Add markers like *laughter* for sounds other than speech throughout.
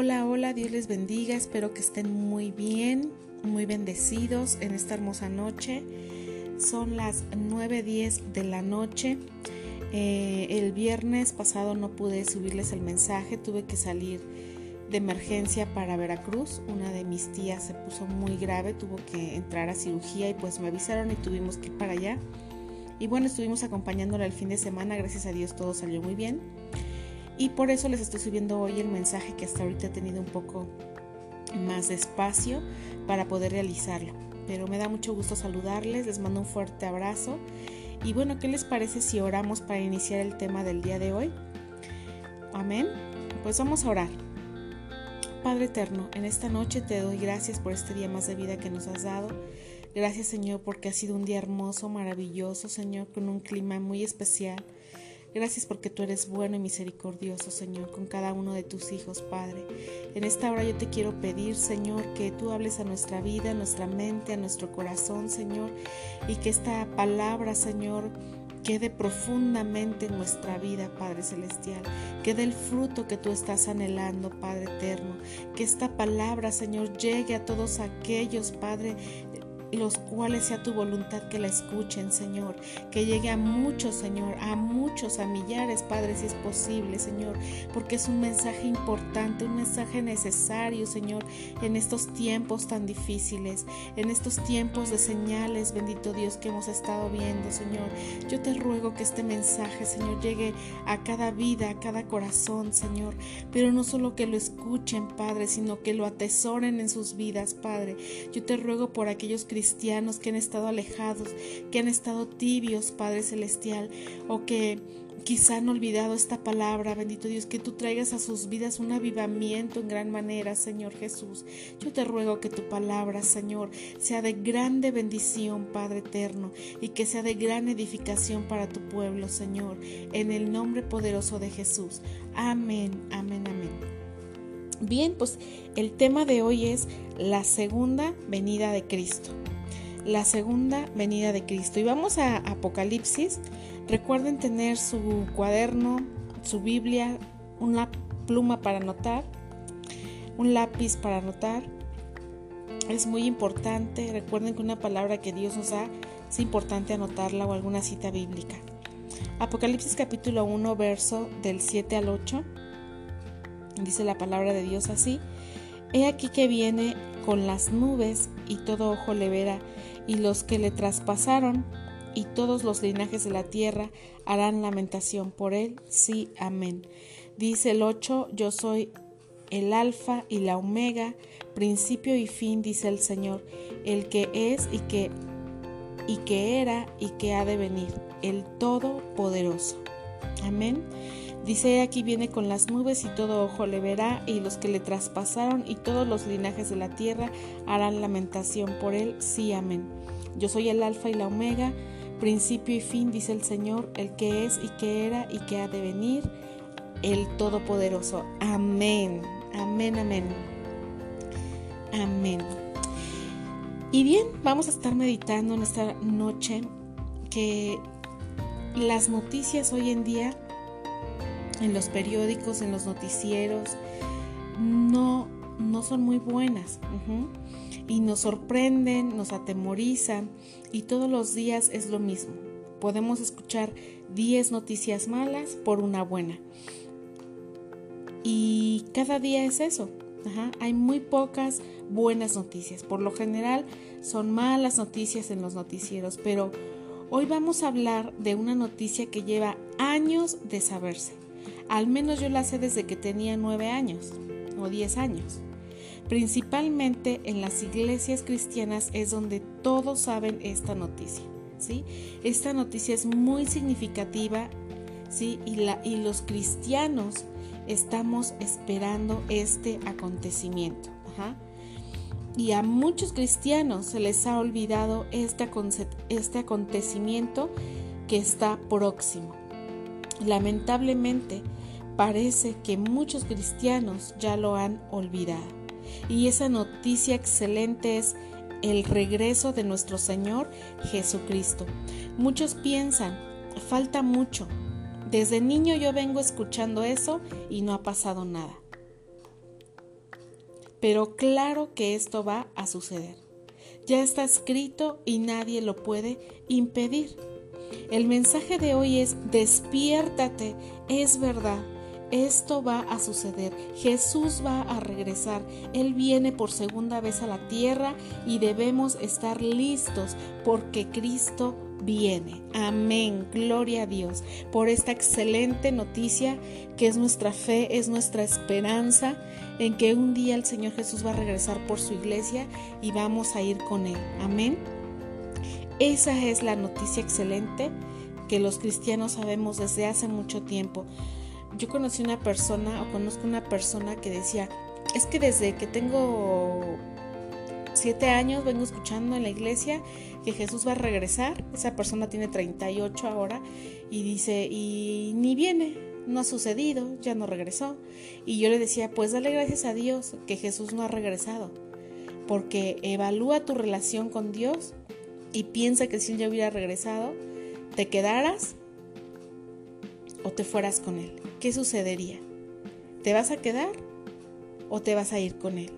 Hola, hola, Dios les bendiga, espero que estén muy bien, muy bendecidos en esta hermosa noche. Son las 9.10 de la noche. Eh, el viernes pasado no pude subirles el mensaje, tuve que salir de emergencia para Veracruz. Una de mis tías se puso muy grave, tuvo que entrar a cirugía y pues me avisaron y tuvimos que ir para allá. Y bueno, estuvimos acompañándola el fin de semana, gracias a Dios todo salió muy bien. Y por eso les estoy subiendo hoy el mensaje que hasta ahorita he tenido un poco más de espacio para poder realizarlo. Pero me da mucho gusto saludarles, les mando un fuerte abrazo. Y bueno, ¿qué les parece si oramos para iniciar el tema del día de hoy? Amén. Pues vamos a orar. Padre eterno, en esta noche te doy gracias por este día más de vida que nos has dado. Gracias Señor porque ha sido un día hermoso, maravilloso, Señor, con un clima muy especial. Gracias porque tú eres bueno y misericordioso, Señor, con cada uno de tus hijos, Padre. En esta hora yo te quiero pedir, Señor, que tú hables a nuestra vida, a nuestra mente, a nuestro corazón, Señor, y que esta palabra, Señor, quede profundamente en nuestra vida, Padre Celestial, que dé el fruto que tú estás anhelando, Padre Eterno, que esta palabra, Señor, llegue a todos aquellos, Padre, los cuales sea tu voluntad que la escuchen, Señor, que llegue a muchos, Señor, a muchos, a millares, Padre, si es posible, Señor, porque es un mensaje importante, un mensaje necesario, Señor, en estos tiempos tan difíciles, en estos tiempos de señales, bendito Dios, que hemos estado viendo, Señor. Yo te ruego que este mensaje, Señor, llegue a cada vida, a cada corazón, Señor, pero no solo que lo escuchen, Padre, sino que lo atesoren en sus vidas, Padre. Yo te ruego por aquellos que cristianos que han estado alejados, que han estado tibios, Padre Celestial, o que quizá han olvidado esta palabra, bendito Dios, que tú traigas a sus vidas un avivamiento en gran manera, Señor Jesús. Yo te ruego que tu palabra, Señor, sea de grande bendición, Padre eterno, y que sea de gran edificación para tu pueblo, Señor, en el nombre poderoso de Jesús. Amén, amén, amén. Bien, pues el tema de hoy es la segunda venida de Cristo. La segunda venida de Cristo. Y vamos a Apocalipsis. Recuerden tener su cuaderno, su Biblia, una pluma para anotar, un lápiz para anotar. Es muy importante. Recuerden que una palabra que Dios nos da es importante anotarla o alguna cita bíblica. Apocalipsis capítulo 1, verso del 7 al 8 Dice la palabra de Dios así. He aquí que viene con las nubes y todo ojo le verá, y los que le traspasaron y todos los linajes de la tierra harán lamentación por él. Sí, amén. Dice el 8, yo soy el alfa y la omega, principio y fin, dice el Señor, el que es y que y que era y que ha de venir, el todopoderoso. Amén. Dice, aquí viene con las nubes y todo ojo le verá, y los que le traspasaron y todos los linajes de la tierra harán lamentación por él. Sí, amén. Yo soy el alfa y la omega, principio y fin, dice el Señor, el que es y que era y que ha de venir, el Todopoderoso. Amén, amén, amén. Amén. Y bien, vamos a estar meditando en esta noche que las noticias hoy en día en los periódicos, en los noticieros, no, no son muy buenas. Y nos sorprenden, nos atemorizan y todos los días es lo mismo. Podemos escuchar 10 noticias malas por una buena. Y cada día es eso. Hay muy pocas buenas noticias. Por lo general son malas noticias en los noticieros, pero hoy vamos a hablar de una noticia que lleva años de saberse. Al menos yo la sé desde que tenía nueve años o diez años. Principalmente en las iglesias cristianas es donde todos saben esta noticia. ¿sí? Esta noticia es muy significativa ¿sí? y, la, y los cristianos estamos esperando este acontecimiento. Y a muchos cristianos se les ha olvidado este, este acontecimiento que está próximo. Lamentablemente, parece que muchos cristianos ya lo han olvidado. Y esa noticia excelente es el regreso de nuestro Señor Jesucristo. Muchos piensan, falta mucho. Desde niño yo vengo escuchando eso y no ha pasado nada. pero claro que esto va a suceder. Ya está escrito y nadie lo puede impedir. El mensaje de hoy es despiértate, es verdad. Esto va a suceder. Jesús va a regresar. Él viene por segunda vez a la tierra y debemos estar listos porque Cristo viene. Amén. Gloria a Dios por esta excelente noticia que es nuestra fe, es nuestra esperanza en que un día el Señor Jesús va a regresar por su iglesia y vamos a ir con Él. Amén. Esa es la noticia excelente que los cristianos sabemos desde hace mucho tiempo. Yo conocí una persona o conozco una persona que decía, es que desde que tengo siete años vengo escuchando en la iglesia que Jesús va a regresar. Esa persona tiene 38 ahora y dice, y ni viene, no ha sucedido, ya no regresó. Y yo le decía, pues dale gracias a Dios que Jesús no ha regresado, porque evalúa tu relación con Dios y piensa que si él ya hubiera regresado, te quedaras o te fueras con él. ¿Qué sucedería? ¿Te vas a quedar o te vas a ir con él?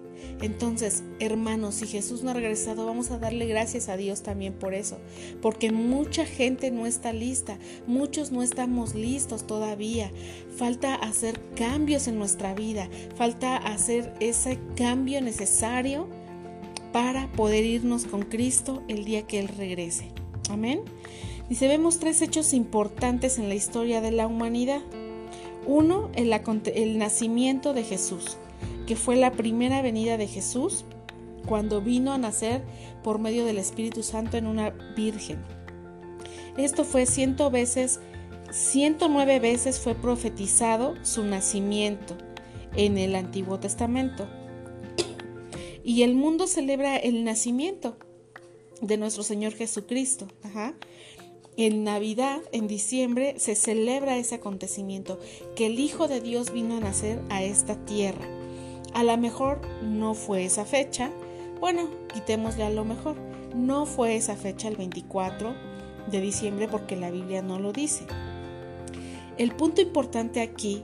Entonces, hermanos, si Jesús no ha regresado, vamos a darle gracias a Dios también por eso, porque mucha gente no está lista, muchos no estamos listos todavía. Falta hacer cambios en nuestra vida, falta hacer ese cambio necesario para poder irnos con Cristo el día que Él regrese. Amén. Dice, vemos tres hechos importantes en la historia de la humanidad. Uno, el, el nacimiento de Jesús, que fue la primera venida de Jesús cuando vino a nacer por medio del Espíritu Santo en una virgen. Esto fue ciento veces, 109 veces fue profetizado su nacimiento en el Antiguo Testamento y el mundo celebra el nacimiento de nuestro Señor Jesucristo. En Navidad, en diciembre, se celebra ese acontecimiento, que el Hijo de Dios vino a nacer a esta tierra. A lo mejor no fue esa fecha, bueno, quitémosle a lo mejor, no fue esa fecha el 24 de diciembre porque la Biblia no lo dice. El punto importante aquí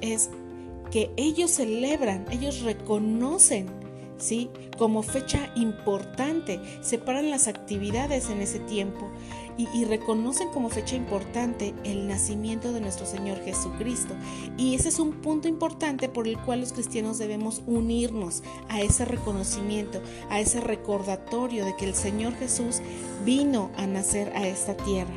es que ellos celebran, ellos reconocen ¿sí? Como fecha importante, separan las actividades en ese tiempo y, reconocen como fecha importante el nacimiento de nuestro Señor Jesucristo. Y ese es un punto importante por el cual los cristianos debemos unirnos a ese reconocimiento, a ese recordatorio de que el Señor Jesús vino a nacer a esta tierra,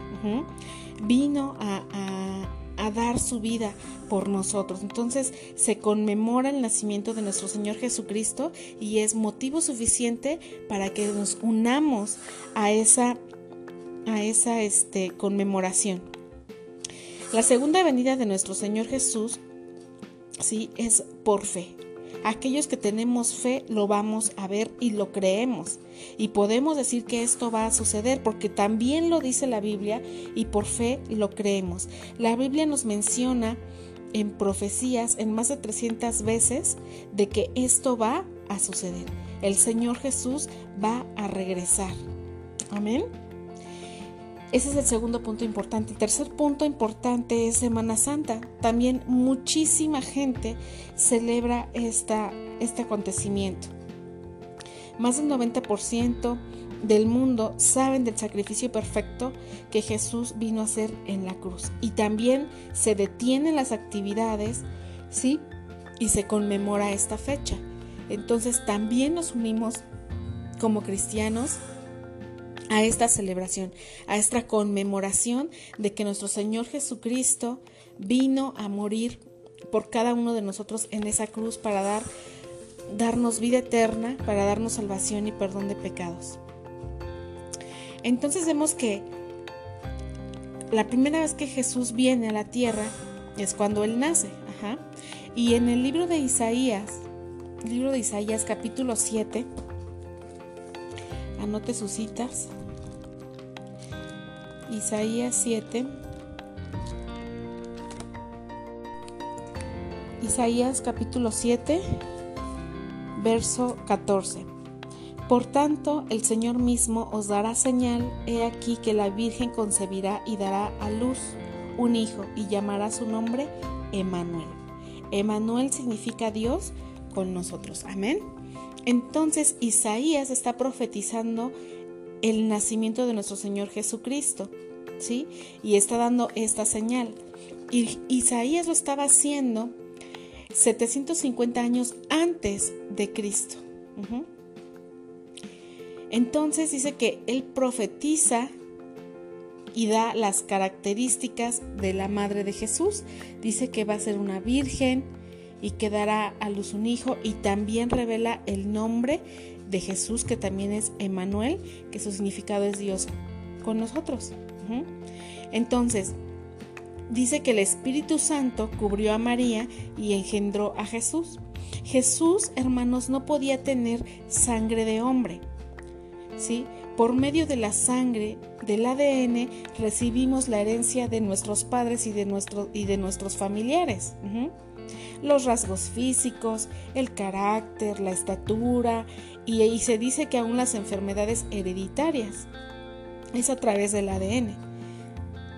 vino a a dar su vida por nosotros. Entonces se conmemora el nacimiento de nuestro Señor Jesucristo y es motivo suficiente para que nos unamos a esa, a esa este, conmemoración. La segunda venida de nuestro Señor Jesús sí es por fe. Aquellos que tenemos fe lo vamos a ver y lo creemos. Y podemos decir que esto va a suceder porque también lo dice la Biblia y por fe lo creemos. La Biblia nos menciona en profecías en más de 300 veces de que esto va a suceder. El Señor Jesús va a regresar. Amén. Ese es el segundo punto importante. El tercer punto importante es Semana Santa. También muchísima gente celebra esta, este acontecimiento. Más del 90% del mundo saben del sacrificio perfecto que Jesús vino a hacer en la cruz. Y también se detienen las actividades, ¿sí? Y se conmemora esta fecha. Entonces también nos unimos como cristianos a esta celebración, a esta conmemoración de que nuestro Señor Jesucristo vino a morir por cada uno de nosotros en esa cruz para dar darnos vida eterna, para darnos salvación y perdón de pecados. Entonces vemos que la primera vez que Jesús viene a la tierra es cuando él nace, Y en el libro de Isaías, libro de Isaías capítulo 7, anote sus citas. Isaías 7. Isaías capítulo 7, verso 14. Por tanto, el Señor mismo os dará señal, he aquí que la Virgen concebirá y dará a luz un hijo y llamará su nombre Emanuel. Emanuel significa Dios con nosotros. Amén. Entonces Isaías está profetizando el nacimiento de nuestro Señor Jesucristo, ¿sí? Y está dando esta señal. Y Isaías lo estaba haciendo 750 años antes de Cristo. Entonces dice que él profetiza y da las características de la madre de Jesús. Dice que va a ser una virgen y que dará a luz un hijo y también revela el nombre de Jesús que también es Emanuel, que su significado es Dios con nosotros. Entonces, dice que el Espíritu Santo cubrió a María y engendró a Jesús. Jesús, hermanos, no podía tener sangre de hombre. ¿Sí? Por medio de la sangre del ADN recibimos la herencia de nuestros padres y de, y de nuestros familiares. Los rasgos físicos, el carácter, la estatura y, se dice que aún las enfermedades hereditarias. Es a través del ADN.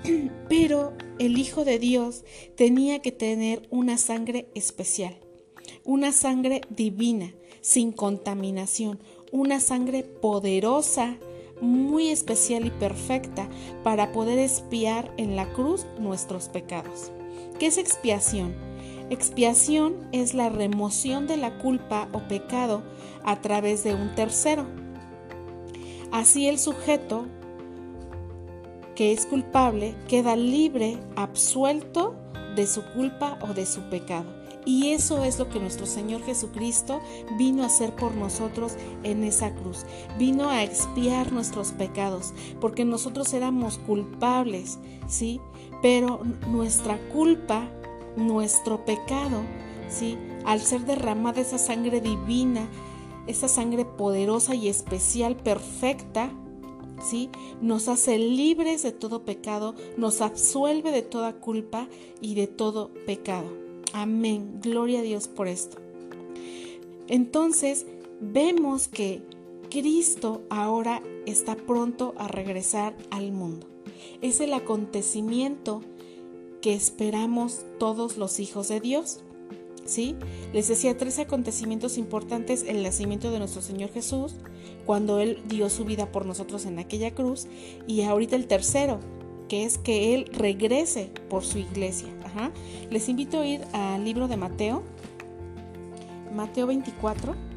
*clears throat* Pero el Hijo de Dios tenía que tener una sangre especial, una sangre divina, sin contaminación, una sangre poderosa muy especial y perfecta para poder expiar en la cruz nuestros pecados. ¿Qué es expiación? Expiación es la remoción de la culpa o pecado a través de un tercero. Así el sujeto que es culpable queda libre, absuelto de su culpa o de su pecado. Y eso es lo que nuestro Señor Jesucristo vino a hacer por nosotros en esa cruz. Vino a expiar nuestros pecados, porque nosotros éramos culpables, ¿sí? Pero nuestra culpa, nuestro pecado, ¿sí? Al ser derramada esa sangre divina, esa sangre poderosa y especial, perfecta, ¿sí? Nos hace libres de todo pecado, nos absuelve de toda culpa y de todo pecado. Amén. Gloria a Dios por esto. Entonces, vemos que Cristo ahora está pronto a regresar al mundo. Es el acontecimiento que esperamos todos los hijos de Dios. ¿Sí? Les decía tres acontecimientos importantes, el nacimiento de nuestro Señor Jesús, cuando Él dio su vida por nosotros en aquella cruz, y ahorita el tercero, que es que Él regrese por su iglesia. Les invito a ir al libro de Mateo, Mateo 24.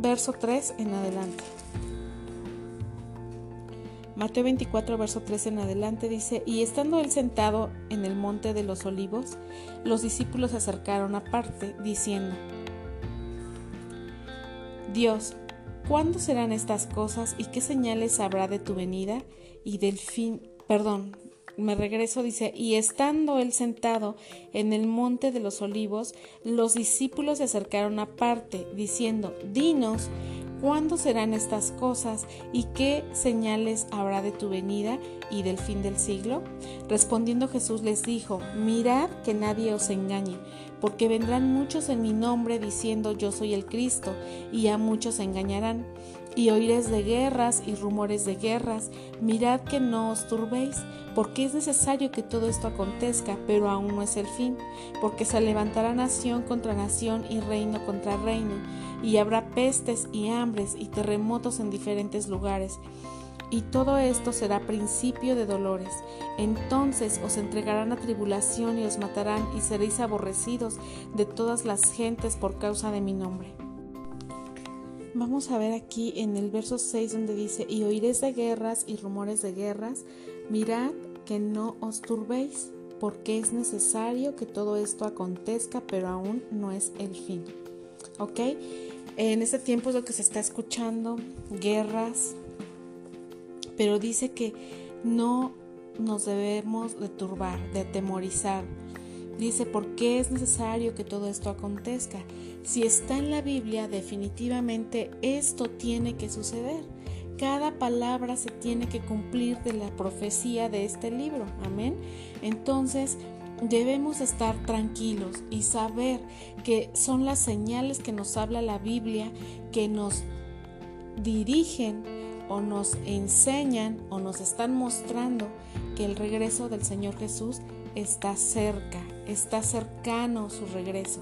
Verso 3 en adelante. Mateo 24, verso 3 en adelante dice, y estando él sentado en el monte de los olivos, los discípulos se acercaron aparte, diciendo, Dios, ¿Cuándo serán estas cosas y qué señales habrá de tu venida y del fin? Perdón, me regreso, dice, y estando él sentado en el monte de los olivos, los discípulos se acercaron aparte, diciendo, Dinos, ¿cuándo serán estas cosas y qué señales habrá de tu venida y del fin del siglo? Respondiendo Jesús les dijo, Mirad que nadie os engañe porque vendrán muchos en mi nombre diciendo yo soy el Cristo, y a muchos engañarán. Y oiréis de guerras y rumores de guerras, mirad que no os turbéis, porque es necesario que todo esto acontezca, pero aún no es el fin, porque se levantará nación contra nación y reino contra reino, y habrá pestes y hambres y terremotos en diferentes lugares y todo esto será principio de dolores. Entonces os entregarán a tribulación y os matarán y seréis aborrecidos de todas las gentes por causa de mi nombre. Vamos a ver aquí en el verso 6 donde dice, y oiréis de guerras y rumores de guerras, mirad que no os turbéis, porque es necesario que todo esto acontezca, pero aún no es el fin. ¿Ok? En este tiempo es lo que se está escuchando, guerras, pero dice que no nos debemos de turbar, de atemorizar. Dice, ¿por qué es necesario que todo esto acontezca? Si está en la Biblia, definitivamente esto tiene que suceder. Cada palabra se tiene que cumplir de la profecía de este libro. Amén. Entonces, debemos estar tranquilos y saber que son las señales que nos habla la Biblia que nos dirigen o nos enseñan o nos están mostrando que el regreso del Señor Jesús está cerca, está cercano su regreso.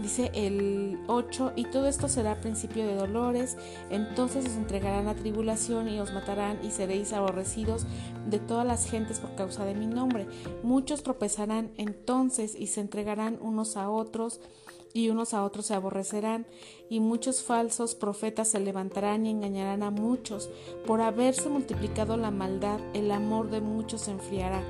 Dice el 8, y todo esto será principio de dolores, entonces os entregarán a tribulación y os matarán y seréis aborrecidos de todas las gentes por causa de mi nombre. Muchos tropezarán entonces y se entregarán unos a otros y unos a otros se aborrecerán, y muchos falsos profetas se levantarán y engañarán a muchos. Por haberse multiplicado la maldad, el amor de muchos se enfriará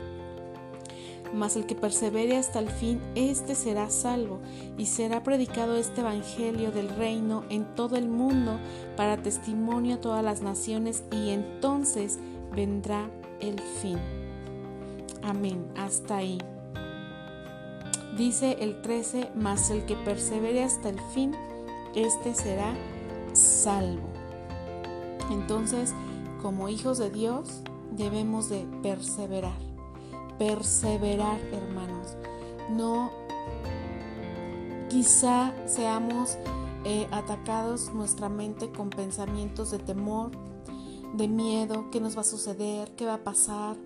mas el que persevere hasta el fin, éste será salvo, y será predicado este Evangelio del reino en todo el mundo para testimonio a todas las naciones, y entonces vendrá el fin. Amén, hasta ahí. Dice el 13, mas el que persevere hasta el fin, éste será salvo. Entonces, como hijos de Dios, debemos de perseverar perseverar, hermanos. No, quizá seamos eh, atacados nuestra mente con pensamientos de temor, de miedo, qué nos va a suceder, qué va a pasar,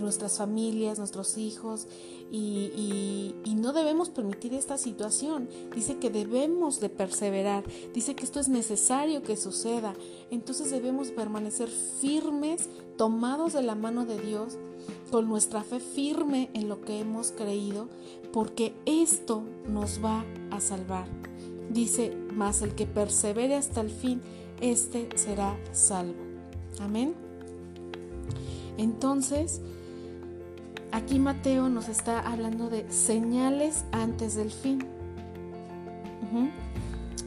nuestras familias, nuestros hijos, y, no debemos permitir esta situación. Dice que debemos de perseverar, dice que esto es necesario que suceda. Entonces debemos permanecer firmes, tomados de la mano de Dios, con nuestra fe firme en lo que hemos creído, porque esto nos va a salvar. Dice, más el que persevere hasta el fin, este será salvo. Amén. Entonces, Aquí Mateo nos está hablando de señales antes del fin.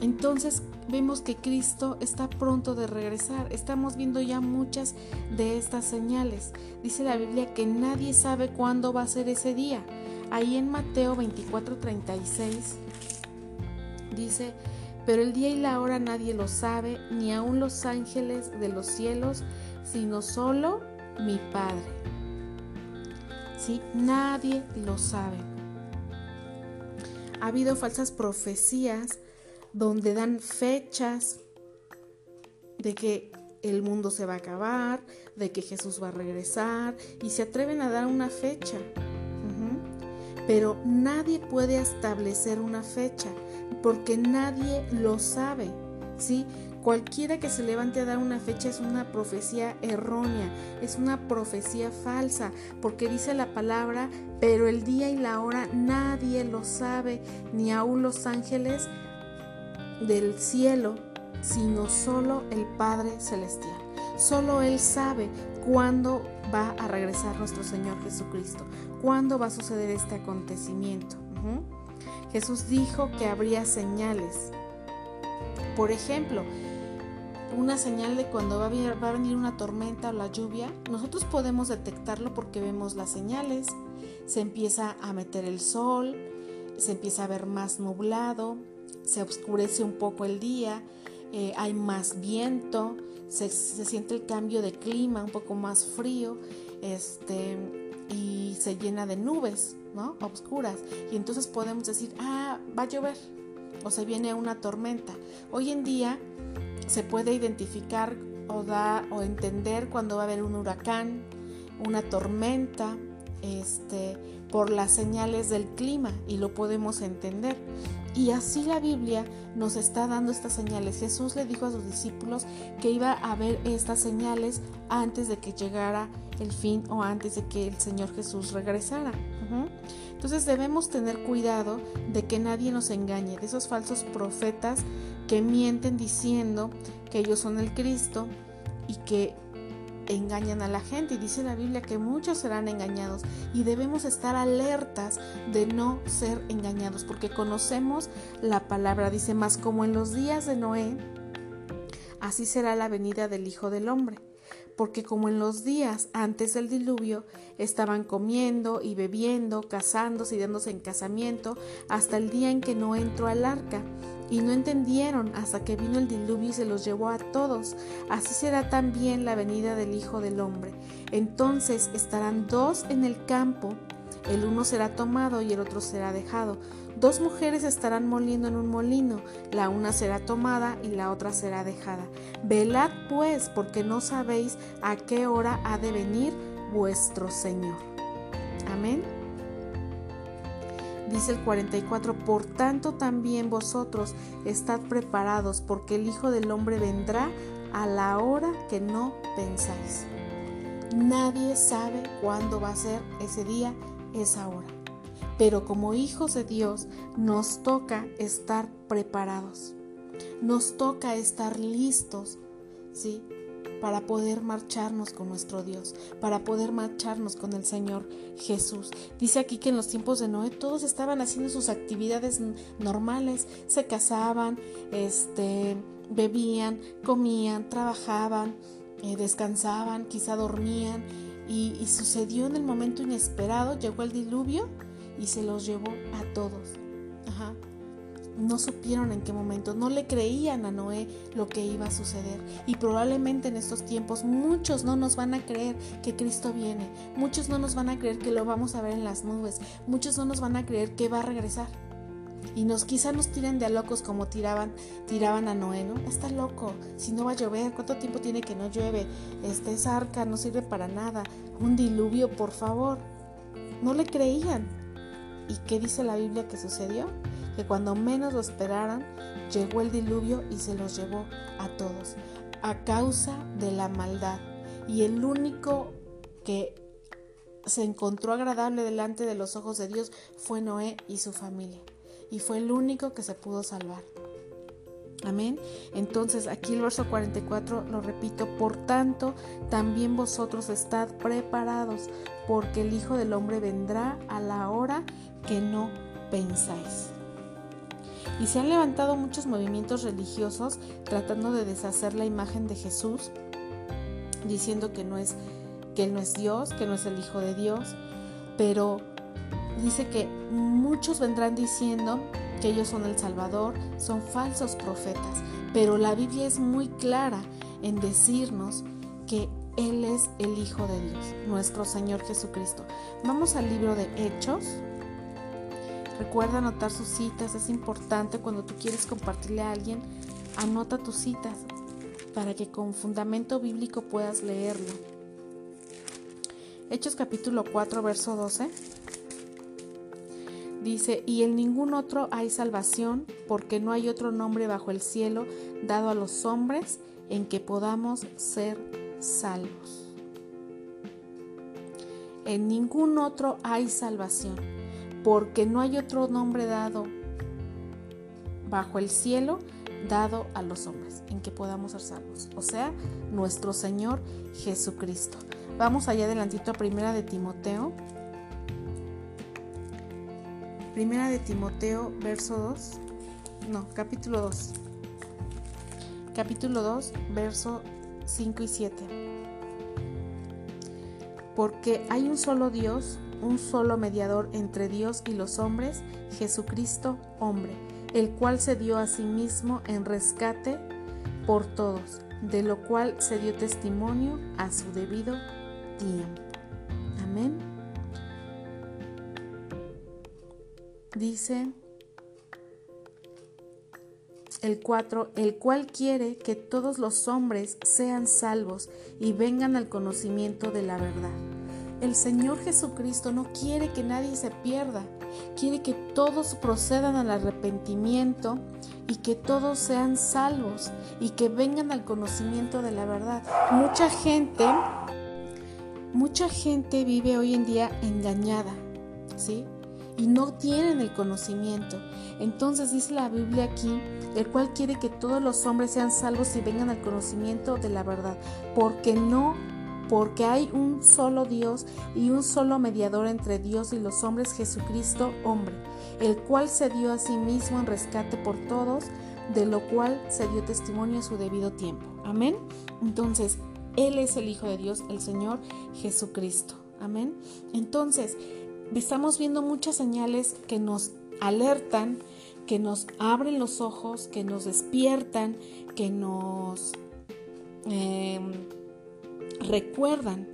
Entonces vemos que Cristo está pronto de regresar. Estamos viendo ya muchas de estas señales. Dice la Biblia que nadie sabe cuándo va a ser ese día. Ahí en Mateo 24:36 dice, pero el día y la hora nadie lo sabe, ni aun los ángeles de los cielos, sino solo mi Padre. Nadie lo sabe. Ha habido falsas profecías donde dan fechas de que el mundo se va a acabar, de que Jesús va a regresar y se atreven a dar una fecha. Pero nadie puede establecer una fecha porque nadie lo sabe. ¿sí? Cualquiera que se levante a dar una fecha es una profecía errónea, es una profecía falsa, porque dice la palabra, pero el día y la hora nadie lo sabe, ni aun los ángeles del cielo, sino solo el Padre Celestial. Solo Él sabe cuándo va a regresar nuestro Señor Jesucristo, cuándo va a suceder este acontecimiento. Jesús dijo que habría señales. Por ejemplo, una señal de cuando va a, venir, una tormenta o la lluvia, nosotros podemos detectarlo porque vemos las señales, se empieza a meter el sol, se empieza a ver más nublado, se oscurece un poco el día, eh, hay más viento, se, siente el cambio de clima, un poco más frío, este, y se llena de nubes, ¿no? Oscuras. Y entonces podemos decir, ah, va a llover, o se viene una tormenta. Hoy en día se puede identificar o, da, o entender cuando va a haber un huracán, una tormenta, este, por las señales del clima y lo podemos entender. Y así la Biblia nos está dando estas señales. Jesús le dijo a sus discípulos que iba a haber estas señales antes de que llegara el fin o antes de que el Señor Jesús regresara. Entonces debemos tener cuidado de que nadie nos engañe, de esos falsos profetas que mienten diciendo que ellos son el Cristo y que engañan a la gente. Y dice la Biblia que muchos serán engañados y debemos estar alertas de no ser engañados porque conocemos la palabra. Dice más como en los días de Noé, así será la venida del Hijo del Hombre porque como en los días antes del diluvio estaban comiendo y bebiendo, casándose y dándose en casamiento, hasta el día en que no entró al arca, y no entendieron hasta que vino el diluvio y se los llevó a todos. Así será también la venida del Hijo del Hombre. Entonces estarán dos en el campo, el uno será tomado y el otro será dejado. Dos mujeres estarán moliendo en un molino, la una será tomada y la otra será dejada. Velad pues, porque no sabéis a qué hora ha de venir vuestro Señor. Amén. Dice el 44, por tanto también vosotros estad preparados, porque el Hijo del Hombre vendrá a la hora que no pensáis. Nadie sabe cuándo va a ser ese día, esa hora. Pero como hijos de Dios nos toca estar preparados. Nos toca estar listos, ¿sí? Para poder marcharnos con nuestro Dios, para poder marcharnos con el Señor Jesús. Dice aquí que en los tiempos de Noé todos estaban haciendo sus actividades normales, se casaban, este, bebían, comían, trabajaban, eh, descansaban, quizá dormían y, y sucedió en el momento inesperado, llegó el diluvio y se los llevó a todos. Ajá. No supieron en qué momento, no le creían a Noé lo que iba a suceder. Y probablemente en estos tiempos muchos no nos van a creer que Cristo viene, muchos no nos van a creer que lo vamos a ver en las nubes, muchos no nos van a creer que va a regresar y nos quizá nos tiren de a locos como tiraban tiraban a Noé, ¿no? Está loco, si no va a llover, ¿cuánto tiempo tiene que no llueve? Este es arca, no sirve para nada, un diluvio, por favor. No le creían. ¿Y qué dice la Biblia que sucedió? Que cuando menos lo esperaran, llegó el diluvio y se los llevó a todos, a causa de la maldad. Y el único que se encontró agradable delante de los ojos de Dios fue Noé y su familia y fue el único que se pudo salvar. Amén. Entonces aquí el verso 44 lo repito, por tanto también vosotros estad preparados, porque el Hijo del Hombre vendrá a la hora que no pensáis. Y se han levantado muchos movimientos religiosos tratando de deshacer la imagen de Jesús, diciendo que no es que él no es Dios, que no es el Hijo de Dios, pero dice que muchos vendrán diciendo que ellos son el Salvador, son falsos profetas, pero la Biblia es muy clara en decirnos que Él es el Hijo de Dios, nuestro Señor Jesucristo. Vamos al libro de Hechos. Recuerda anotar sus citas, es importante cuando tú quieres compartirle a alguien, anota tus citas para que con fundamento bíblico puedas leerlo. Hechos capítulo 4, verso 12. Dice, y en ningún otro hay salvación, porque no hay otro nombre bajo el cielo dado a los hombres en que podamos ser salvos. En ningún otro hay salvación, porque no hay otro nombre dado bajo el cielo dado a los hombres en que podamos ser salvos, o sea, nuestro Señor Jesucristo. Vamos allá adelantito a primera de Timoteo Primera de Timoteo, verso 2. No, capítulo 2. Capítulo 2, verso 5 y 7. Porque hay un solo Dios, un solo mediador entre Dios y los hombres, Jesucristo hombre, el cual se dio a sí mismo en rescate por todos, de lo cual se dio testimonio a su debido tiempo. Amén. dice el 4, el cual quiere que todos los hombres sean salvos y vengan al conocimiento de la verdad. El Señor Jesucristo no quiere que nadie se pierda, quiere que todos procedan al arrepentimiento y que todos sean salvos y que vengan al conocimiento de la verdad. Mucha gente, mucha gente vive hoy en día engañada, ¿sí? y no tienen el conocimiento. Entonces dice la Biblia aquí, el cual quiere que todos los hombres sean salvos y vengan al conocimiento de la verdad, porque no porque hay un solo Dios y un solo mediador entre Dios y los hombres, Jesucristo hombre, el cual se dio a sí mismo en rescate por todos, de lo cual se dio testimonio a su debido tiempo. Amén. Entonces, Él es el Hijo de Dios, el Señor Jesucristo. Amén. Entonces, estamos viendo muchas señales que nos alertan, que nos abren los ojos, que nos despiertan, que nos em, recuerdan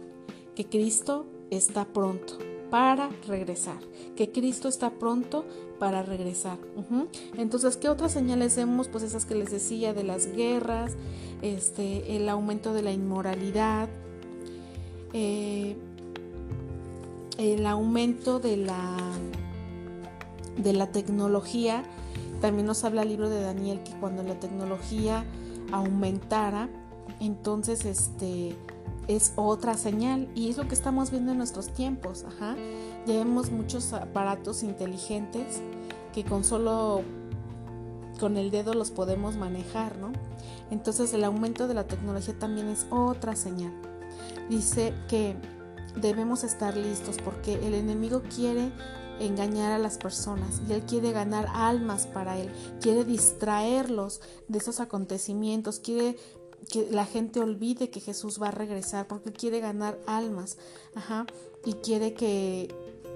que Cristo está pronto. para regresar, que Cristo está pronto para regresar. Entonces, ¿qué otras señales vemos? Pues esas que les decía de las guerras, este, el aumento de la inmoralidad, eh, el aumento de la, de la tecnología. También nos habla el libro de Daniel que cuando la tecnología aumentara, entonces este es otra señal y es lo que estamos viendo en nuestros tiempos. Ajá. Ya vemos muchos aparatos inteligentes que con solo con el dedo los podemos manejar, ¿no? Entonces el aumento de la tecnología también es otra señal. Dice que debemos estar listos porque el enemigo quiere engañar a las personas y él quiere ganar almas para él, quiere distraerlos de esos acontecimientos, quiere que la gente olvide que Jesús va a regresar porque quiere ganar almas, y quiere que,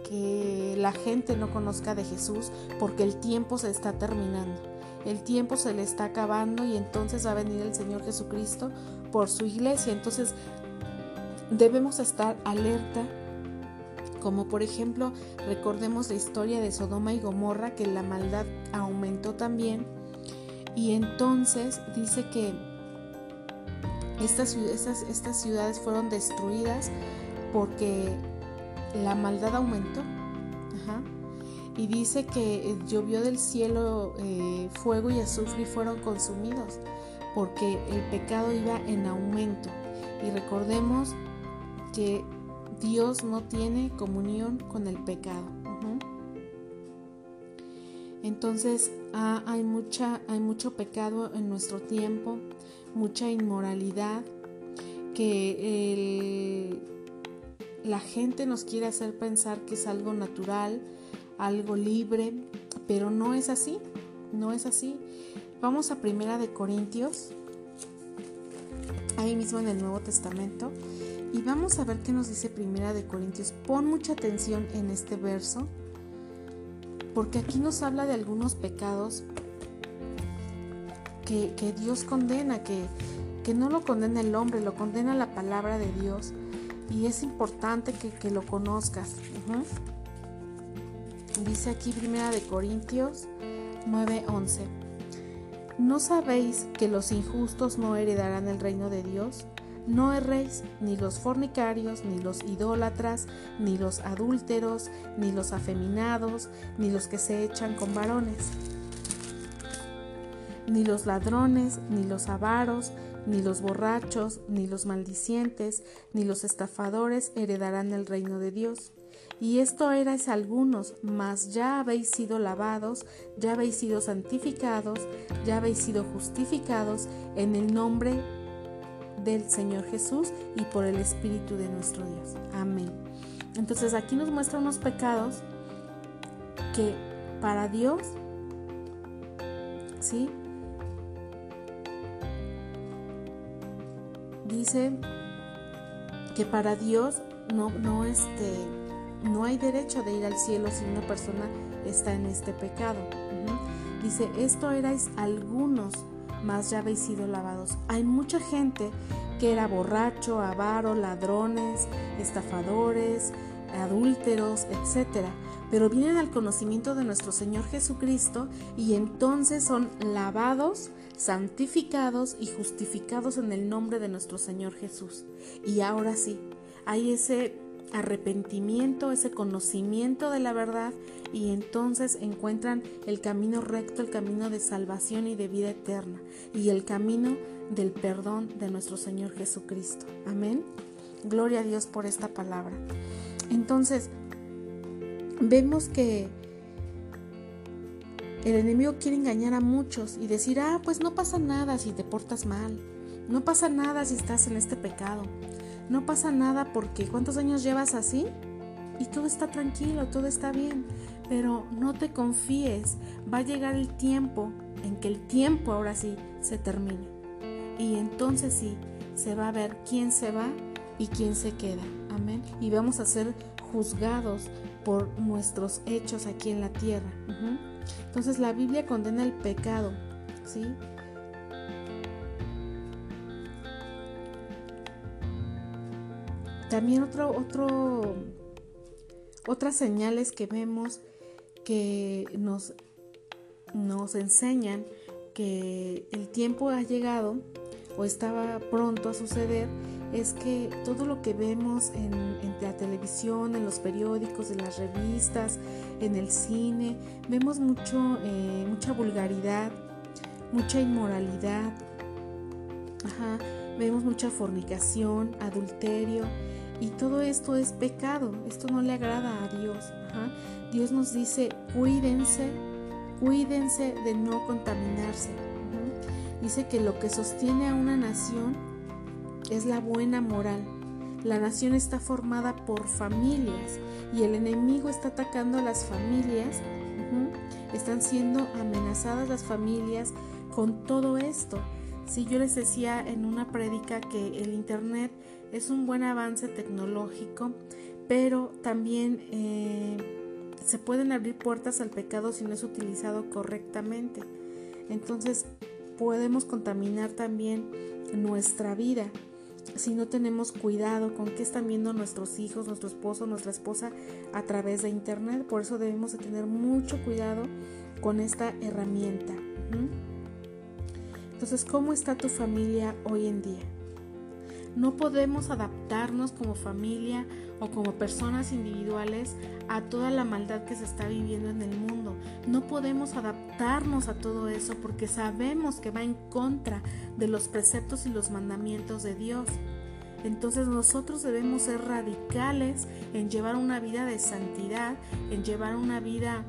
que la gente no conozca de Jesús porque el tiempo se está terminando. El tiempo se le está acabando y entonces va a venir el Señor Jesucristo por su iglesia. Entonces debemos estar alerta como por ejemplo recordemos la historia de Sodoma y Gomorra que la maldad aumentó también y entonces dice que estas, estas, ciudades fueron destruidas porque la maldad aumentó. Y dice que eh, llovió del cielo eh, fuego y azufre y fueron consumidos porque el pecado iba en aumento. Y recordemos que Dios no tiene comunión con el pecado. Entonces ah, hay, mucha, hay mucho pecado en nuestro tiempo, mucha inmoralidad, que la gente nos quiere hacer pensar que es algo natural, algo libre, pero no es así, no es así. Vamos a Primera de Corintios, ahí mismo en el Nuevo Testamento, y vamos a ver qué nos dice Primera de Corintios. Pon mucha atención en este verso, porque aquí nos habla de algunos pecados que, Dios condena, que, que, no lo condena el hombre, lo condena la palabra de Dios. Y es importante que, lo conozcas. Dice aquí Primera de Corintios 9:11. ¿No sabéis que los injustos no heredarán el reino de Dios? No erréis ni los fornicarios, ni los idólatras, ni los adúlteros, ni los afeminados, ni los que se echan con varones ni los ladrones, ni los avaros, ni los borrachos, ni los maldicientes, ni los estafadores heredarán el reino de Dios. Y esto erais algunos, mas ya habéis sido lavados, ya habéis sido santificados, ya habéis sido justificados en el nombre del Señor Jesús y por el Espíritu de nuestro Dios. Amén. Entonces aquí nos muestra unos pecados que para Dios, ¿sí? Dice que para Dios no, no, este, no hay derecho de ir al cielo si una persona está en este pecado. Dice, esto erais algunos, mas ya habéis sido lavados. Hay mucha gente que era borracho, avaro, ladrones, estafadores, adúlteros, etc. Pero vienen al conocimiento de nuestro Señor Jesucristo y entonces son lavados santificados y justificados en el nombre de nuestro Señor Jesús. Y ahora sí, hay ese arrepentimiento, ese conocimiento de la verdad y entonces encuentran el camino recto, el camino de salvación y de vida eterna y el camino del perdón de nuestro Señor Jesucristo. Amén. Gloria a Dios por esta palabra. Entonces, vemos que el enemigo quiere engañar a muchos y decir, ah, pues no pasa nada si te portas mal, no pasa nada si estás en este pecado, no pasa nada porque ¿cuántos años llevas así? Y todo está tranquilo, todo está bien, pero no te confíes, va a llegar el tiempo en que el tiempo ahora sí se termine. Y entonces sí, se va a ver quién se va y quién se queda. Amén. Y vamos a ser juzgados por nuestros hechos aquí en la tierra. Entonces la Biblia condena el pecado, ¿sí? También otro, otro, Otras señales que vemos que nos, nos enseñan que el tiempo ha llegado o estaba pronto a suceder es que todo lo que vemos en, la televisión, en los periódicos, en las revistas, en el cine, vemos mucho, eh, mucha vulgaridad, mucha inmoralidad, vemos mucha fornicación, adulterio, y todo esto es pecado, esto no le agrada a Dios. Dios nos dice, cuídense, cuídense de no contaminarse. Dice que lo que sostiene a una nación es la buena moral. La nación está formada por familias y el enemigo está atacando a las familias. Están siendo amenazadas las familias con todo esto. Si yo les decía en una prédica que el Internet es un buen avance tecnológico, pero también eh, se pueden abrir puertas al pecado si no es utilizado correctamente. Entonces podemos contaminar también nuestra vida si no tenemos cuidado con qué están viendo nuestros hijos, nuestro esposo, nuestra esposa a través de internet. Por eso debemos de tener mucho cuidado con esta herramienta. Entonces, ¿cómo está tu familia hoy en día? No podemos adaptarnos como familia o como personas individuales a toda la maldad que se está viviendo en el mundo. No podemos adaptarnos a todo eso porque sabemos que va en contra de los preceptos y los mandamientos de Dios. Entonces nosotros debemos ser radicales en llevar una vida de santidad, en llevar una vida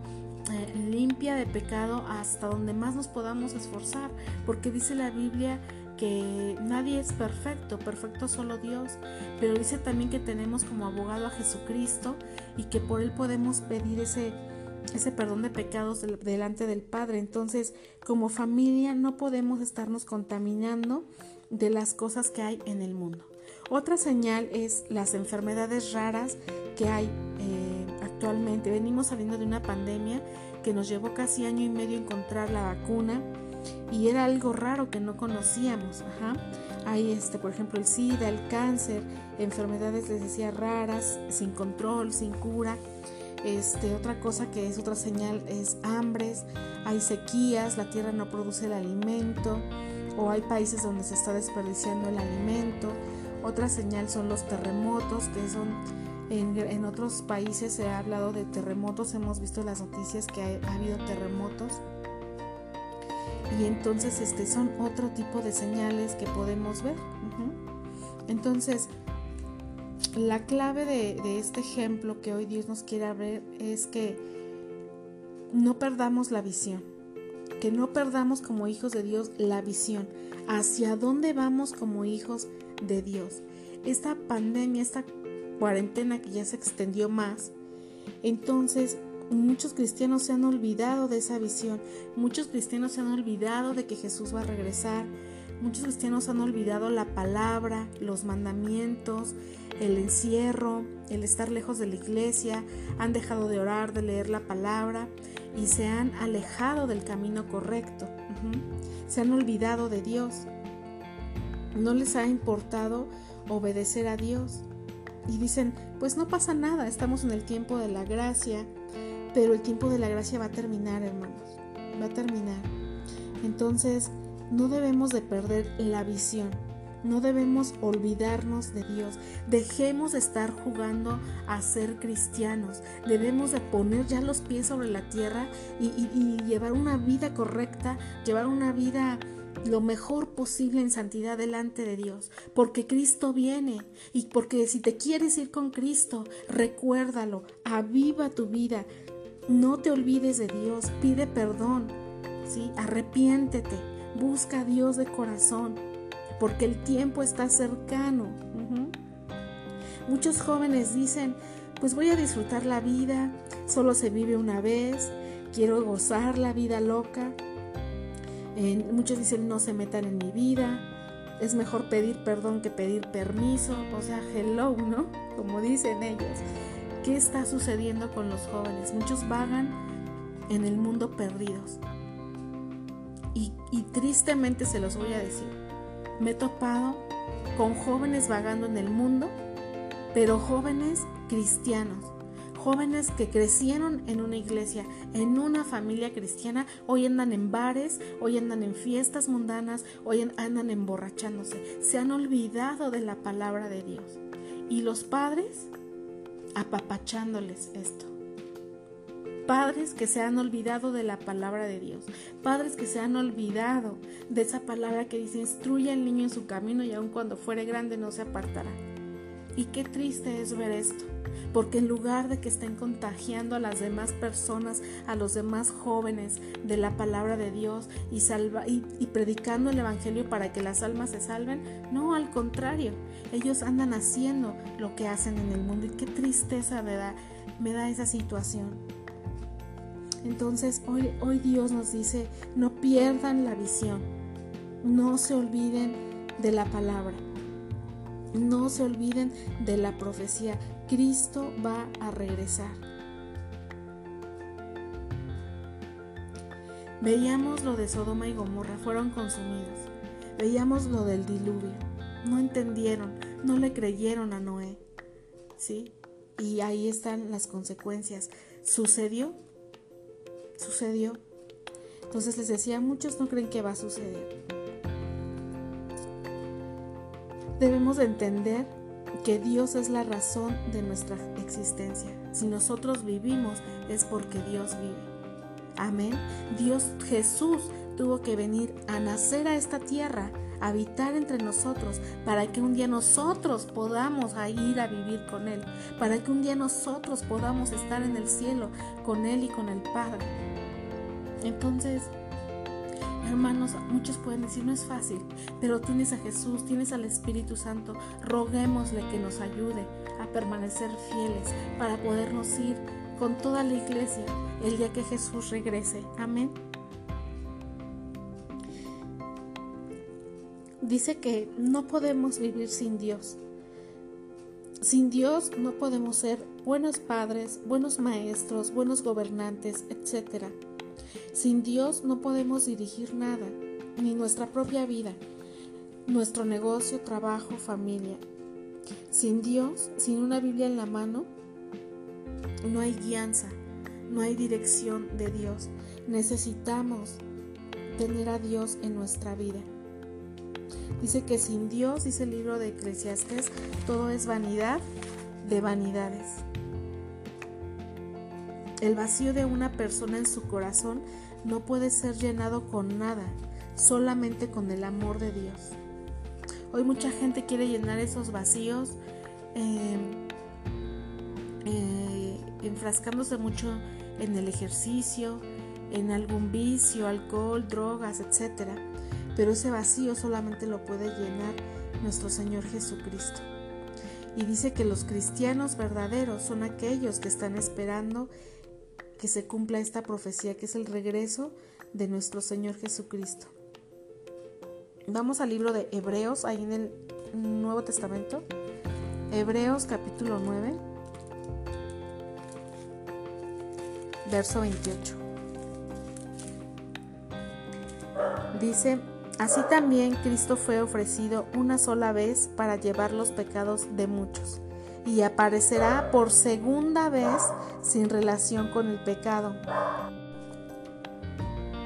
eh, limpia de pecado hasta donde más nos podamos esforzar, porque dice la Biblia que nadie es perfecto, perfecto solo Dios, pero dice también que tenemos como abogado a Jesucristo y que por Él podemos pedir ese, ese perdón de pecados delante del Padre. Entonces, como familia no podemos estarnos contaminando de las cosas que hay en el mundo. Otra señal es las enfermedades raras que hay eh, actualmente. Venimos saliendo de una pandemia que nos llevó casi año y medio encontrar la vacuna y era algo raro que no conocíamos. Ajá. Hay, este, por ejemplo, el SIDA, el cáncer, enfermedades, les decía, raras, sin control, sin cura. Este, otra cosa que es otra señal es hambres, hay sequías, la tierra no produce el alimento, o hay países donde se está desperdiciando el alimento. Otra señal son los terremotos, que son en, en otros países se ha hablado de terremotos, hemos visto las noticias que ha habido terremotos y entonces este, son otro tipo de señales que podemos ver. Entonces, la clave de, este ejemplo que hoy Dios nos quiere ver es que no perdamos la visión, que no perdamos como hijos de Dios la visión, hacia dónde vamos como hijos de Dios. Esta pandemia, esta cuarentena que ya se extendió más, entonces Muchos cristianos se han olvidado de esa visión. Muchos cristianos se han olvidado de que Jesús va a regresar. Muchos cristianos han olvidado la palabra, los mandamientos, el encierro, el estar lejos de la iglesia. Han dejado de orar, de leer la palabra y se han alejado del camino correcto. Se han olvidado de Dios. No les ha importado obedecer a Dios. Y dicen, pues no pasa nada, estamos en el tiempo de la gracia, pero el tiempo de la gracia va a terminar, hermanos. Va a terminar. Entonces, no debemos de perder la visión. No debemos olvidarnos de Dios. Dejemos de estar jugando a ser cristianos. Debemos de poner ya los pies sobre la tierra y, y llevar una vida correcta, llevar una vida lo mejor posible en santidad delante de Dios, porque Cristo viene y porque si te quieres ir con Cristo, recuérdalo, aviva tu vida, no te olvides de Dios, pide perdón, ¿sí? arrepiéntete, busca a Dios de corazón, porque el tiempo está cercano. Muchos jóvenes dicen, pues voy a disfrutar la vida, solo se vive una vez, quiero gozar la vida loca. muchos dicen, no se metan en mi vida, es mejor pedir perdón que pedir permiso, o sea, hello, ¿no? Como dicen ellos. ¿Qué está sucediendo con los jóvenes? Muchos vagan en el mundo perdidos. Y, tristemente se los voy a decir. Me he topado con jóvenes vagando en el mundo, pero jóvenes cristianos, Jóvenes que crecieron en una iglesia, en una familia cristiana, hoy andan en bares, hoy andan en fiestas mundanas, hoy andan emborrachándose. Se han olvidado de la palabra de Dios. Y los padres apapachándoles esto. Padres que se han olvidado de la palabra de Dios. Padres que se han olvidado de esa palabra que dice, instruye al niño en su camino y aun cuando fuere grande no se apartará. Y qué triste es ver esto, porque en lugar de que estén contagiando a las demás personas, a los demás jóvenes de la palabra de Dios y, predicando el Evangelio para que las almas se salven, no, al contrario, ellos andan haciendo lo que hacen en el mundo y qué tristeza me da, esa situación. Entonces hoy Dios nos dice, no pierdan la visión, no se olviden de la palabra, no se olviden de la profecía, Cristo va a regresar. Veíamos lo de Sodoma y Gomorra, fueron consumidos. Veíamos lo del diluvio. No entendieron, no le creyeron a Noé. ¿Sí? Y ahí están las consecuencias. ¿Sucedió? sucedió. Entonces les decía, muchos no creen que va a suceder. Debemos de entender que Dios es la razón de nuestra existencia. Si nosotros vivimos es porque Dios vive. Amén. Dios Jesús tuvo que venir a nacer a esta tierra, a habitar entre nosotros, para que un día nosotros podamos ir a vivir con Él, para que un día nosotros podamos estar en el cielo con Él y con el Padre. Entonces, hermanos, muchos pueden decir, no es fácil, pero tienes a Jesús, tienes al Espíritu Santo, roguémosle que nos ayude a permanecer fieles para podernos ir con toda la iglesia el día que Jesús regrese. Amén. Dice que no podemos vivir sin Dios. Sin Dios no podemos ser buenos padres, buenos maestros, buenos gobernantes, etc. Sin Dios no podemos dirigir nada, ni nuestra propia vida, nuestro negocio, trabajo, familia. Sin Dios, sin una Biblia en la mano, no hay guianza, no hay dirección de Dios. Necesitamos tener a Dios en nuestra vida. Dice que sin Dios, dice el libro de Eclesiastes, todo es vanidad de vanidades. El vacío de una persona en su corazón no puede ser llenado con nada, solamente con el amor de Dios. Hoy mucha gente quiere llenar esos vacíos eh, eh, enfrascándose mucho en el ejercicio, en algún vicio, alcohol, drogas, etc. Pero ese vacío solamente lo puede llenar nuestro Señor Jesucristo. Y dice que los cristianos verdaderos son aquellos que están esperando que se cumpla esta profecía, que es el regreso de nuestro Señor Jesucristo. Vamos al libro de Hebreos, ahí en el Nuevo Testamento. Hebreos capítulo 9, verso 28. Dice, así también Cristo fue ofrecido una sola vez para llevar los pecados de muchos y aparecerá por segunda vez sin relación con el pecado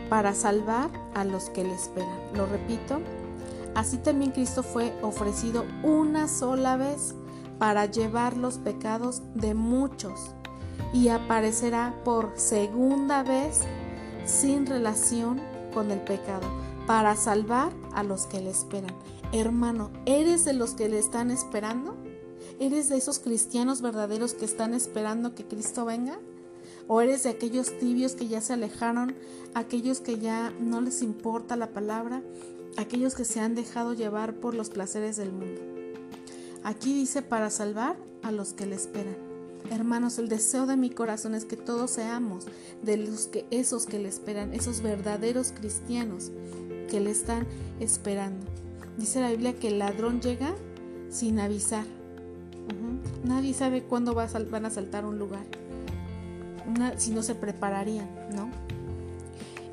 para salvar a los que le esperan. Lo repito, así también Cristo fue ofrecido una sola vez para llevar los pecados de muchos y aparecerá por segunda vez sin relación con el pecado para salvar a los que le esperan. Hermano, ¿eres de los que le están esperando? ¿Eres de esos cristianos verdaderos que están esperando que Cristo venga? ¿O eres de aquellos tibios que ya se alejaron, aquellos que ya no les importa la palabra, aquellos que se han dejado llevar por los placeres del mundo? Aquí dice para salvar a los que le esperan. Hermanos, el deseo de mi corazón es que todos seamos de los que esos que le esperan, esos verdaderos cristianos que le están esperando. Dice la Biblia que el ladrón llega sin avisar. Nadie sabe cuándo van a saltar un lugar, si no se prepararían, ¿no?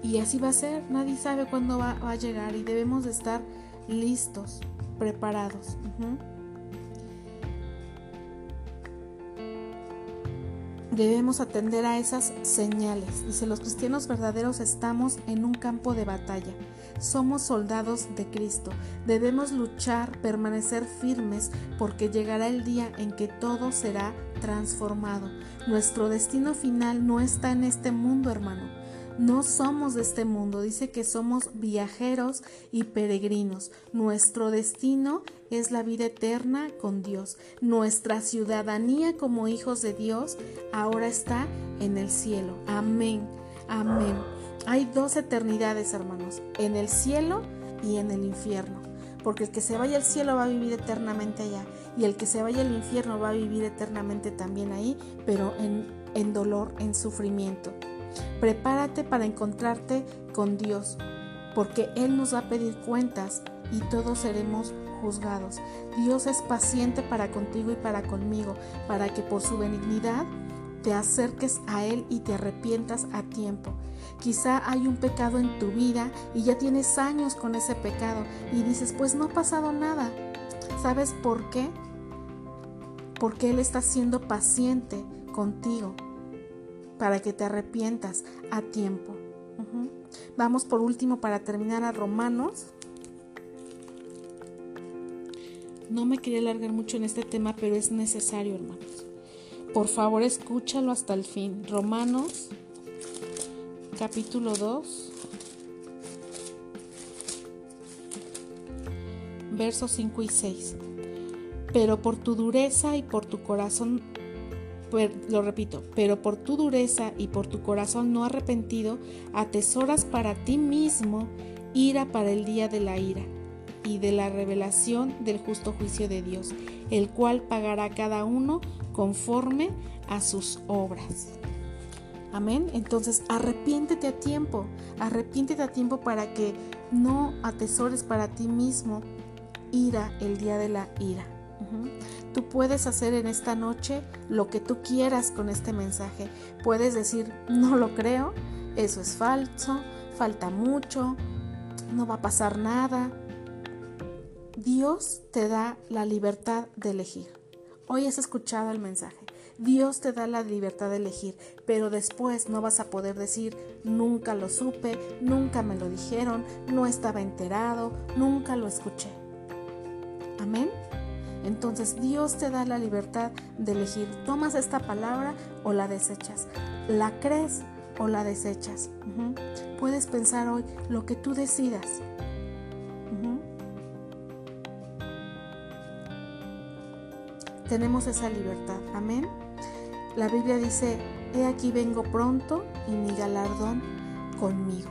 Y así va a ser, nadie sabe cuándo va, a llegar y debemos de estar listos, preparados. debemos atender a esas señales. Dice, los cristianos verdaderos estamos en un campo de batalla. Somos soldados de Cristo. Debemos luchar, permanecer firmes, porque llegará el día en que todo será transformado. Nuestro destino final no está en este mundo, hermano no somos de este mundo, dice que somos viajeros y peregrinos. Nuestro destino es la vida eterna con Dios. Nuestra ciudadanía como hijos de Dios ahora está en el cielo. Amén, amén. Hay dos eternidades, hermanos, en el cielo y en el infierno. Porque el que se vaya al cielo va a vivir eternamente allá y el que se vaya al infierno va a vivir eternamente también ahí, pero en, dolor, en sufrimiento. Prepárate para encontrarte con Dios, porque Él nos va a pedir cuentas y todos seremos juzgados. Dios es paciente para contigo y para conmigo, para que por su benignidad te acerques a Él y te arrepientas a tiempo. Quizá hay un pecado en tu vida y ya tienes años con ese pecado y dices, pues no ha pasado nada. ¿Sabes por qué? Porque Él está siendo paciente contigo para que te arrepientas a tiempo. Vamos por último para terminar a Romanos. No me quería alargar mucho en este tema, pero es necesario, hermanos. Por favor, escúchalo hasta el fin. Romanos, capítulo 2, versos 5 y 6. Pero por tu dureza y por tu corazón lo repito, pero por tu dureza y por tu corazón no arrepentido, atesoras para ti mismo ira para el día de la ira y de la revelación del justo juicio de Dios, el cual pagará cada uno conforme a sus obras. Amén. Entonces, arrepiéntete a tiempo, arrepiéntete a tiempo para que no atesores para ti mismo ira el día de la ira. Tú puedes hacer en esta noche lo que tú quieras con este mensaje. Puedes decir, no lo creo, eso es falso, falta mucho, no va a pasar nada. Dios te da la libertad de elegir. Hoy has escuchado el mensaje. Dios te da la libertad de elegir, pero después no vas a poder decir, nunca lo supe, nunca me lo dijeron, no estaba enterado, nunca lo escuché. Amén. Entonces Dios te da la libertad de elegir. Tomas esta palabra o la desechas. La crees o la desechas. Puedes pensar hoy lo que tú decidas. Tenemos esa libertad. Amén. La Biblia dice, he aquí vengo pronto y mi galardón conmigo.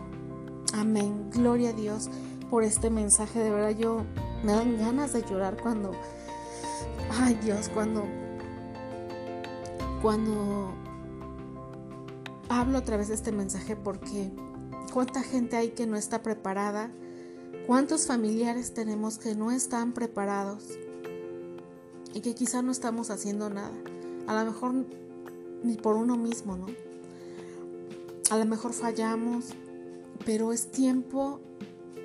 Amén. Gloria a Dios por este mensaje. De verdad yo me dan ganas de llorar cuando ay Dios, cuando, cuando hablo a través de este mensaje porque cuánta gente hay que no está preparada, cuántos familiares tenemos que no están preparados y que quizá no estamos haciendo nada, a lo mejor ni por uno mismo, ¿no? A lo mejor fallamos, pero es tiempo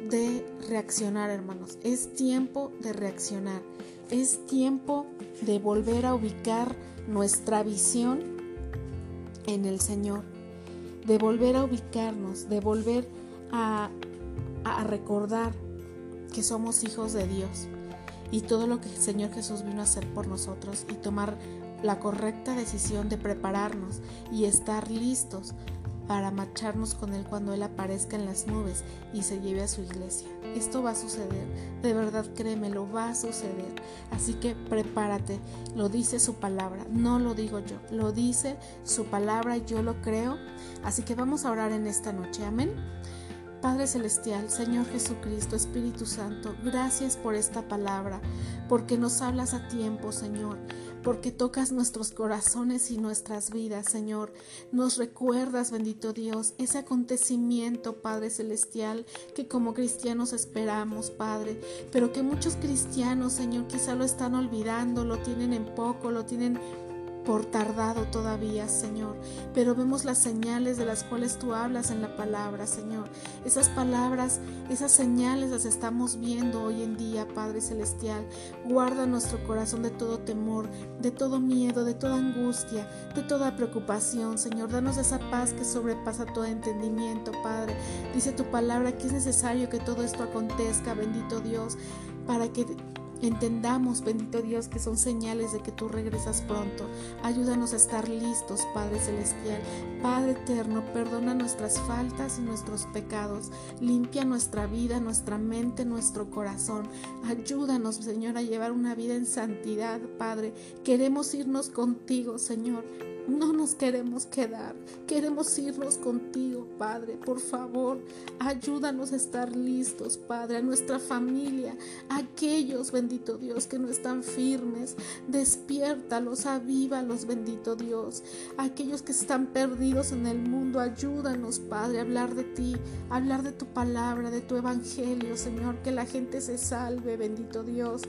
de reaccionar, hermanos, es tiempo de reaccionar. Es tiempo de volver a ubicar nuestra visión en el Señor, de volver a ubicarnos, de volver a, recordar que somos hijos de Dios y todo lo que el Señor Jesús vino a hacer por nosotros y tomar la correcta decisión de prepararnos y estar listos para marcharnos con Él cuando Él aparezca en las nubes y se lleve a su iglesia. Esto va a suceder, de verdad créemelo, va a suceder. Así que prepárate, lo dice su palabra, no lo digo yo, lo dice su palabra yo lo creo. Así que vamos a orar en esta noche, amén. Padre Celestial, Señor Jesucristo, Espíritu Santo, gracias por esta palabra, porque nos hablas a tiempo, Señor porque tocas nuestros corazones y nuestras vidas, Señor. Nos recuerdas, bendito Dios, ese acontecimiento, Padre Celestial, que como cristianos esperamos, Padre, pero que muchos cristianos, Señor, quizá lo están olvidando, lo tienen en poco, lo tienen por tardado todavía, Señor, pero vemos las señales de las cuales tú hablas en la palabra, Señor. Esas palabras, esas señales las estamos viendo hoy en día, Padre Celestial. Guarda nuestro corazón de todo temor, de todo miedo, de toda angustia, de toda preocupación, Señor. Danos esa paz que sobrepasa todo entendimiento, Padre. Dice tu palabra que es necesario que todo esto acontezca, bendito Dios, para que Entendamos, bendito Dios, que son señales de que tú regresas pronto. Ayúdanos a estar listos, Padre Celestial. Padre Eterno, perdona nuestras faltas y nuestros pecados. Limpia nuestra vida, nuestra mente, nuestro corazón. Ayúdanos, Señor, a llevar una vida en santidad, Padre. Queremos irnos contigo, Señor. No nos queremos quedar, queremos irnos contigo, Padre. Por favor, ayúdanos a estar listos, Padre, a nuestra familia, a aquellos, bendito Dios, que no están firmes. Despiértalos, avívalos, bendito Dios. Aquellos que están perdidos en el mundo, ayúdanos, Padre, a hablar de ti, a hablar de tu palabra, de tu evangelio, Señor, que la gente se salve, bendito Dios.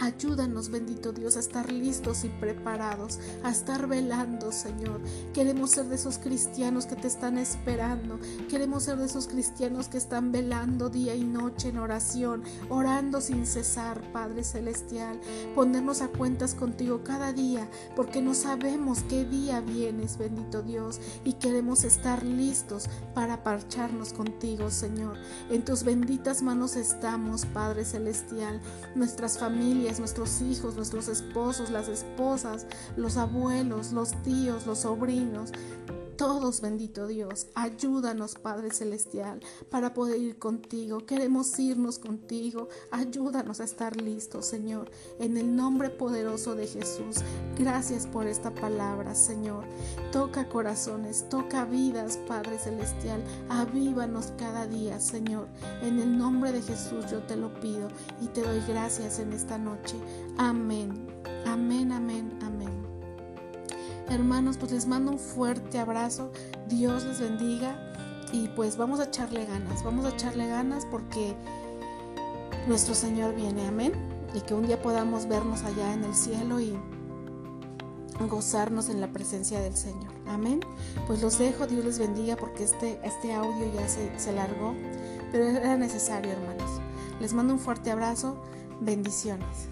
Ayúdanos, bendito Dios, a estar listos y preparados, a estar velando, Señor. Queremos ser de esos cristianos que te están esperando. Queremos ser de esos cristianos que están velando día y noche en oración, orando sin cesar, Padre Celestial. Ponernos a cuentas contigo cada día, porque no sabemos qué día vienes, bendito Dios, y queremos estar listos para parcharnos contigo, Señor. En tus benditas manos estamos, Padre Celestial. Nuestras nuestros hijos, nuestros esposos, las esposas, los abuelos, los tíos, los sobrinos, todos, bendito Dios, ayúdanos, Padre Celestial, para poder ir contigo. Queremos irnos contigo. Ayúdanos a estar listos, Señor. En el nombre poderoso de Jesús. Gracias por esta palabra, Señor. Toca corazones, toca vidas, Padre Celestial. Avívanos cada día, Señor. En el nombre de Jesús yo te lo pido y te doy gracias en esta noche. Amén. Amén, amén, amén. Hermanos, pues les mando un fuerte abrazo. Dios les bendiga. Y pues vamos a echarle ganas. Vamos a echarle ganas porque nuestro Señor viene. Amén. Y que un día podamos vernos allá en el cielo y gozarnos en la presencia del Señor. Amén. Pues los dejo, Dios les bendiga porque este, este audio ya se, se largó, pero era necesario, hermanos. Les mando un fuerte abrazo, bendiciones.